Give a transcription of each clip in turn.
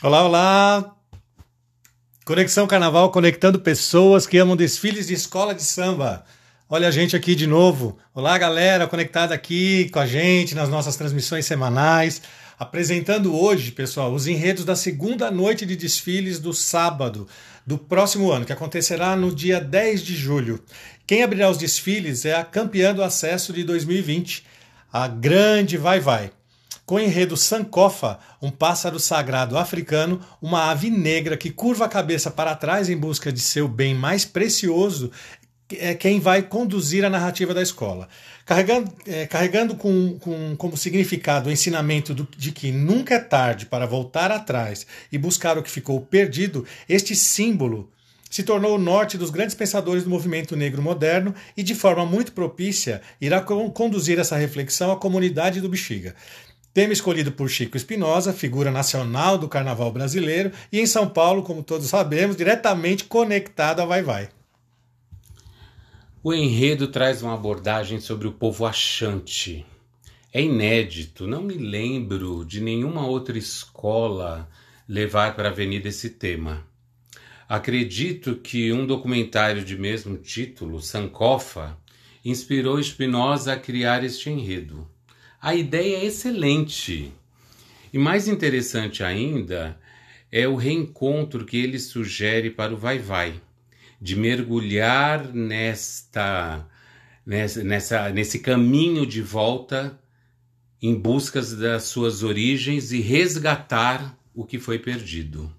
Olá, olá! Conexão Carnaval conectando pessoas que amam desfiles de escola de samba. Olha a gente aqui de novo. Olá, galera, conectada aqui com a gente nas nossas transmissões semanais. Apresentando hoje, pessoal, os enredos da segunda noite de desfiles do sábado do próximo ano, que acontecerá no dia 10 de julho. Quem abrirá os desfiles é a campeã do acesso de 2020, a Grande Vai Vai com o enredo Sankofa, um pássaro sagrado africano, uma ave negra que curva a cabeça para trás em busca de seu bem mais precioso, é quem vai conduzir a narrativa da escola. Carregando, é, carregando com, com, como significado o ensinamento do, de que nunca é tarde para voltar atrás e buscar o que ficou perdido, este símbolo se tornou o norte dos grandes pensadores do movimento negro moderno e, de forma muito propícia, irá conduzir essa reflexão à comunidade do Bexiga. Tema escolhido por Chico Espinosa, figura nacional do carnaval brasileiro, e em São Paulo, como todos sabemos, diretamente conectado a Vai Vai. O enredo traz uma abordagem sobre o povo achante. É inédito, não me lembro de nenhuma outra escola levar para a avenida esse tema. Acredito que um documentário de mesmo título, Sankofa, inspirou Espinosa a criar este enredo. A ideia é excelente. E mais interessante ainda é o reencontro que ele sugere para o vai-vai, de mergulhar nesta, nessa, nessa, nesse caminho de volta em busca das suas origens e resgatar o que foi perdido.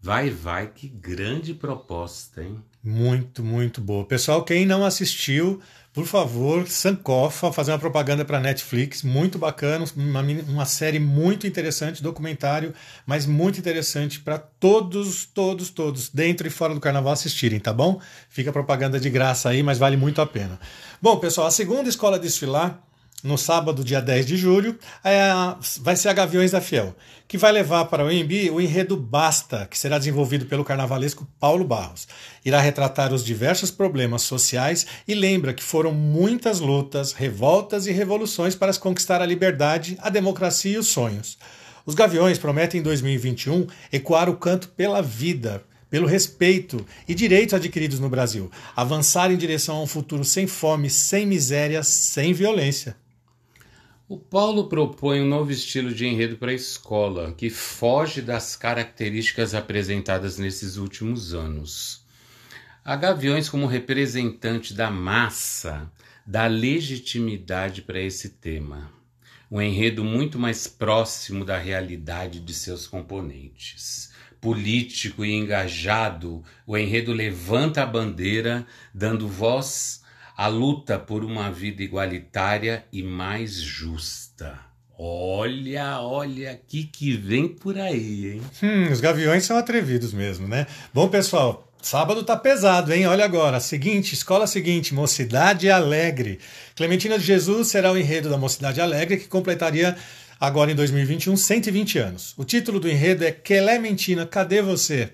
Vai, vai, que grande proposta, hein? Muito, muito boa. Pessoal, quem não assistiu, por favor, Sankofa, fazer uma propaganda para Netflix, muito bacana, uma, uma série muito interessante, documentário, mas muito interessante para todos, todos, todos, dentro e fora do carnaval assistirem, tá bom? Fica propaganda de graça aí, mas vale muito a pena. Bom, pessoal, a segunda escola a desfilar no sábado, dia 10 de julho, é vai ser a Gaviões da Fiel, que vai levar para o EMB o enredo Basta, que será desenvolvido pelo carnavalesco Paulo Barros. Irá retratar os diversos problemas sociais e lembra que foram muitas lutas, revoltas e revoluções para conquistar a liberdade, a democracia e os sonhos. Os Gaviões prometem em 2021 ecoar o canto pela vida, pelo respeito e direitos adquiridos no Brasil, avançar em direção a um futuro sem fome, sem miséria, sem violência. O Paulo propõe um novo estilo de enredo para a escola, que foge das características apresentadas nesses últimos anos. A Gaviões, como representante da massa, dá legitimidade para esse tema. Um enredo muito mais próximo da realidade de seus componentes. Político e engajado, o enredo levanta a bandeira, dando voz a luta por uma vida igualitária e mais justa. Olha, olha aqui que vem por aí, hein? Hum, os gaviões são atrevidos mesmo, né? Bom, pessoal, sábado tá pesado, hein? Olha agora, seguinte, escola seguinte, Mocidade Alegre. Clementina de Jesus será o enredo da Mocidade Alegre, que completaria agora em 2021 120 anos. O título do enredo é Clementina, cadê você?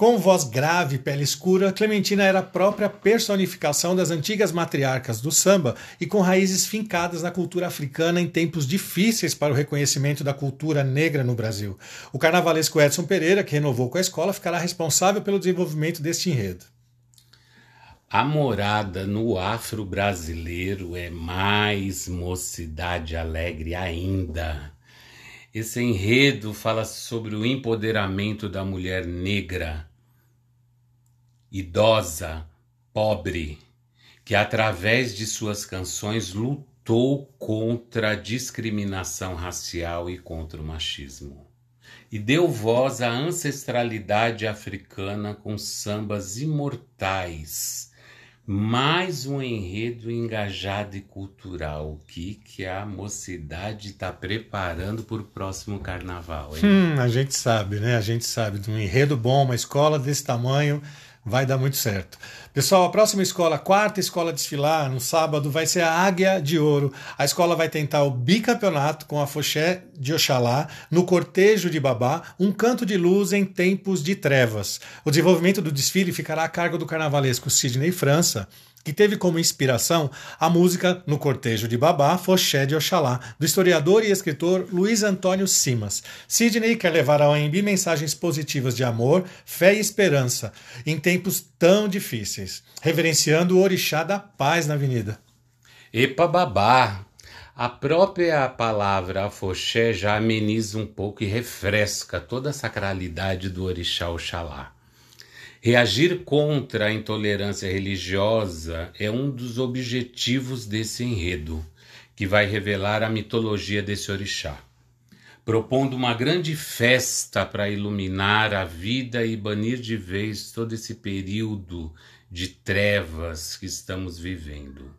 Com voz grave e pele escura, Clementina era a própria personificação das antigas matriarcas do samba e com raízes fincadas na cultura africana em tempos difíceis para o reconhecimento da cultura negra no Brasil. O carnavalesco Edson Pereira, que renovou com a escola, ficará responsável pelo desenvolvimento deste enredo. A morada no afro-brasileiro é mais mocidade alegre ainda. Esse enredo fala sobre o empoderamento da mulher negra idosa, pobre, que através de suas canções lutou contra a discriminação racial e contra o machismo. E deu voz à ancestralidade africana com sambas imortais. Mais um enredo engajado e cultural. O que, que a mocidade está preparando para o próximo carnaval? Hein? Hum, a gente sabe, né? A gente sabe de um enredo bom, uma escola desse tamanho vai dar muito certo. Pessoal, a próxima escola, a quarta escola a desfilar no sábado, vai ser a Águia de Ouro. A escola vai tentar o bicampeonato com a Foché de Oxalá, no cortejo de Babá, um canto de luz em tempos de trevas. O desenvolvimento do desfile ficará a cargo do carnavalesco Sidney França, que teve como inspiração a música No Cortejo de Babá, Foché de Oxalá, do historiador e escritor Luiz Antônio Simas. Sidney quer levar ao AMB mensagens positivas de amor, fé e esperança em tempos tão difíceis, reverenciando o orixá da paz na avenida. Epa babá! A própria palavra afoxé já ameniza um pouco e refresca toda a sacralidade do orixá Oxalá. Reagir contra a intolerância religiosa é um dos objetivos desse enredo, que vai revelar a mitologia desse orixá, propondo uma grande festa para iluminar a vida e banir de vez todo esse período de trevas que estamos vivendo.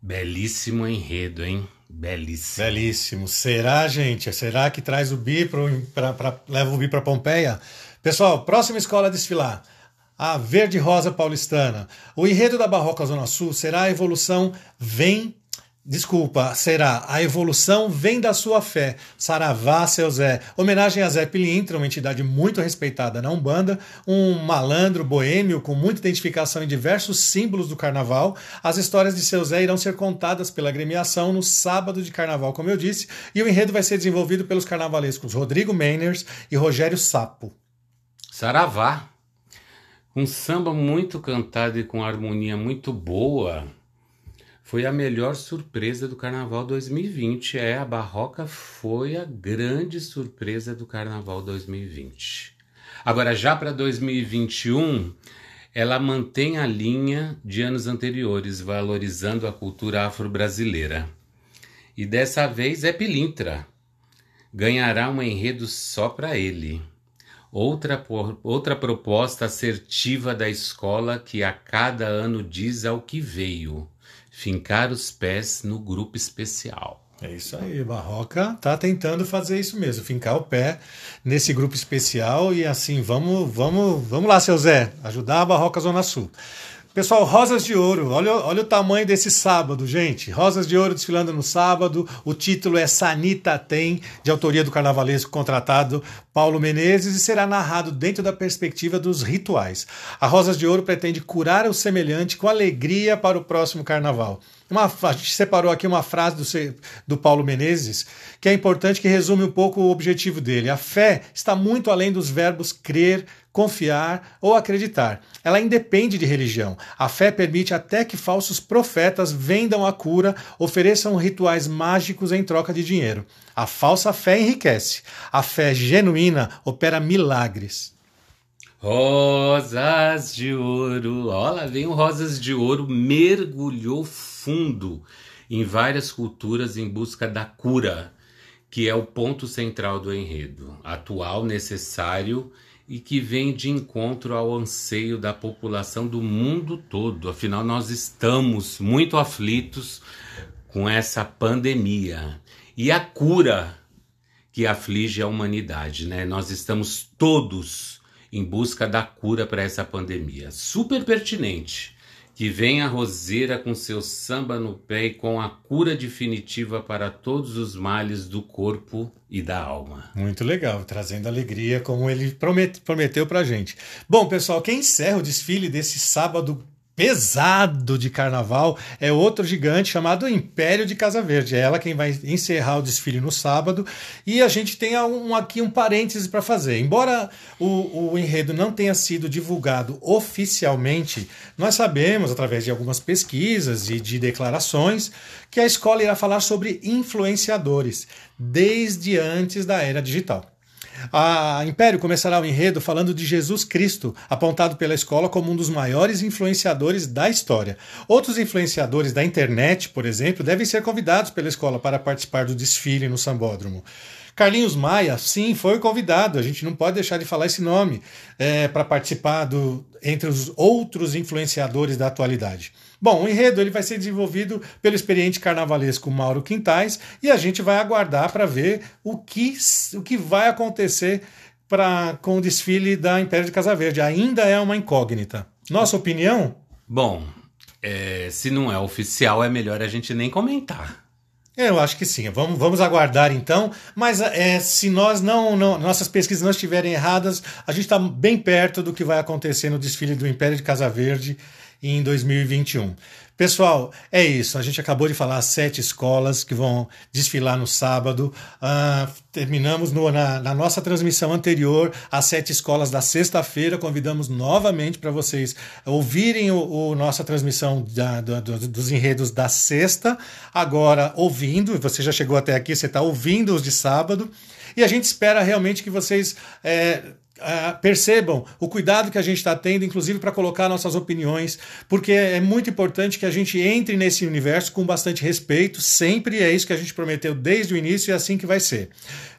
Belíssimo enredo, hein? Belíssimo. Belíssimo. Será, gente? Será que traz o bi para leva o bi para Pompeia? Pessoal, próxima escola a desfilar. A Verde Rosa Paulistana. O enredo da Barroca Zona Sul será a evolução vem Desculpa, será a evolução vem da sua fé. Saravá, seu Zé. Homenagem a Zé Pilintra, uma entidade muito respeitada na Umbanda, um malandro boêmio com muita identificação em diversos símbolos do carnaval. As histórias de seu Zé irão ser contadas pela agremiação no sábado de carnaval, como eu disse, e o enredo vai ser desenvolvido pelos carnavalescos Rodrigo Meiners e Rogério Sapo. Saravá. Um samba muito cantado e com harmonia muito boa foi a melhor surpresa do Carnaval 2020. É, a Barroca foi a grande surpresa do Carnaval 2020. Agora, já para 2021, ela mantém a linha de anos anteriores, valorizando a cultura afro-brasileira. E dessa vez é Pilintra. Ganhará um enredo só para ele. Outra, outra proposta assertiva da escola que a cada ano diz ao que veio fincar os pés no grupo especial. É isso aí, Barroca tá tentando fazer isso mesmo, fincar o pé nesse grupo especial e assim, vamos, vamos, vamos lá, seu Zé, ajudar a Barroca Zona Sul. Pessoal, Rosas de Ouro, olha, olha o tamanho desse sábado, gente. Rosas de Ouro desfilando no sábado. O título é Sanita Tem, de autoria do carnavalesco contratado Paulo Menezes, e será narrado dentro da perspectiva dos rituais. A Rosas de Ouro pretende curar o semelhante com alegria para o próximo carnaval. Uma, a gente separou aqui uma frase do, do Paulo Menezes que é importante, que resume um pouco o objetivo dele. A fé está muito além dos verbos crer, confiar ou acreditar. Ela independe de religião. A fé permite até que falsos profetas vendam a cura, ofereçam rituais mágicos em troca de dinheiro. A falsa fé enriquece. A fé genuína opera milagres. Rosas de ouro. Olha, vem o Rosas de Ouro, mergulhou fundo em várias culturas em busca da cura, que é o ponto central do enredo, atual, necessário e que vem de encontro ao anseio da população do mundo todo. Afinal, nós estamos muito aflitos com essa pandemia e a cura que aflige a humanidade, né? Nós estamos todos em busca da cura para essa pandemia. Super pertinente que vem a roseira com seu samba no pé e com a cura definitiva para todos os males do corpo e da alma. Muito legal, trazendo alegria como ele prometeu para gente. Bom, pessoal, quem encerra o desfile desse sábado pesado de carnaval é outro gigante chamado Império de Casa Verde. É ela quem vai encerrar o desfile no sábado. E a gente tem um, aqui um parêntese para fazer. Embora o, o enredo não tenha sido divulgado oficialmente, nós sabemos, através de algumas pesquisas e de declarações, que a escola irá falar sobre influenciadores desde antes da era digital. A Império começará o enredo falando de Jesus Cristo, apontado pela escola como um dos maiores influenciadores da história. Outros influenciadores da internet, por exemplo, devem ser convidados pela escola para participar do desfile no Sambódromo. Carlinhos Maia, sim, foi convidado. A gente não pode deixar de falar esse nome é, para participar do, entre os outros influenciadores da atualidade. Bom, o enredo ele vai ser desenvolvido pelo experiente carnavalesco Mauro Quintais e a gente vai aguardar para ver o que, o que vai acontecer pra, com o desfile da Império de Casa Verde. Ainda é uma incógnita. Nossa opinião? Bom, é, se não é oficial, é melhor a gente nem comentar. Eu acho que sim. Vamos, vamos aguardar então. Mas é, se nós não, não, nossas pesquisas não estiverem erradas, a gente está bem perto do que vai acontecer no desfile do Império de Casa Verde em 2021. Pessoal, é isso. A gente acabou de falar sete escolas que vão desfilar no sábado. Uh, terminamos no, na, na, nossa transmissão anterior as sete escolas da sexta-feira. Convidamos novamente para vocês ouvirem o, o nossa transmissão da, do, dos enredos da sexta. Agora, ouvindo, você já chegou até aqui, você está ouvindo os de sábado. E a gente espera realmente que vocês. É, Uh, percebam o cuidado que a gente está tendo, inclusive para colocar nossas opiniões, porque é muito importante que a gente entre nesse universo com bastante respeito, sempre é isso que a gente prometeu desde o início e é assim que vai ser.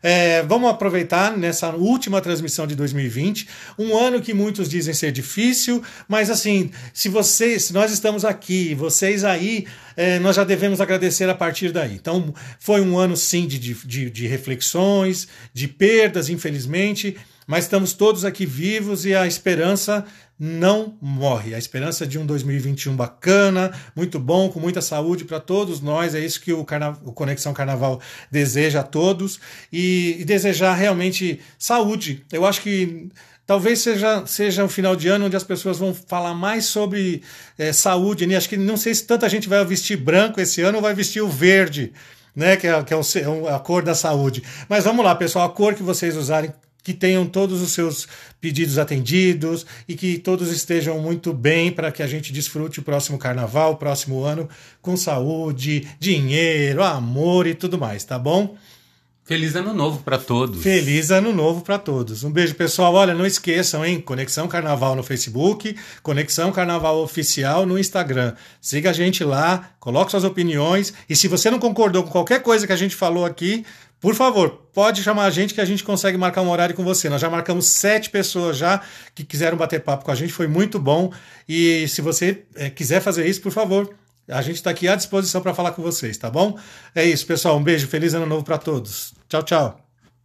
É, vamos aproveitar nessa última transmissão de 2020, um ano que muitos dizem ser difícil, mas assim, se vocês, se nós estamos aqui, vocês aí, é, nós já devemos agradecer a partir daí. Então, foi um ano sim de, de, de reflexões, de perdas, infelizmente mas estamos todos aqui vivos e a esperança não morre. A esperança de um 2021 bacana, muito bom, com muita saúde para todos nós. É isso que o, Carna... o, Conexão Carnaval deseja a todos e, e, desejar realmente saúde. Eu acho que talvez seja, seja um final de ano onde as pessoas vão falar mais sobre é, saúde. Né? Acho que não sei se tanta gente vai vestir branco esse ano ou vai vestir o verde. Né, que é, que é, o, é a cor da saúde. Mas vamos lá, pessoal, a cor que vocês usarem que tenham todos os seus pedidos atendidos e que todos estejam muito bem para que a gente desfrute o próximo carnaval, o próximo ano, com saúde, dinheiro, amor e tudo mais, tá bom? Feliz ano novo para todos. Feliz ano novo para todos. Um beijo, pessoal. Olha, não esqueçam, hein? Conexão Carnaval no Facebook, Conexão Carnaval Oficial no Instagram. Siga a gente lá, coloque suas opiniões e se você não concordou com qualquer coisa que a gente falou aqui, por favor, pode chamar a gente que a gente consegue marcar um horário com você. Nós já marcamos sete pessoas já que quiseram bater papo com a gente, foi muito bom. E se você é, quiser fazer isso, por favor, a gente está aqui à disposição para falar com vocês, tá bom? É isso, pessoal. Um beijo, feliz ano novo para todos. Tchau, tchau.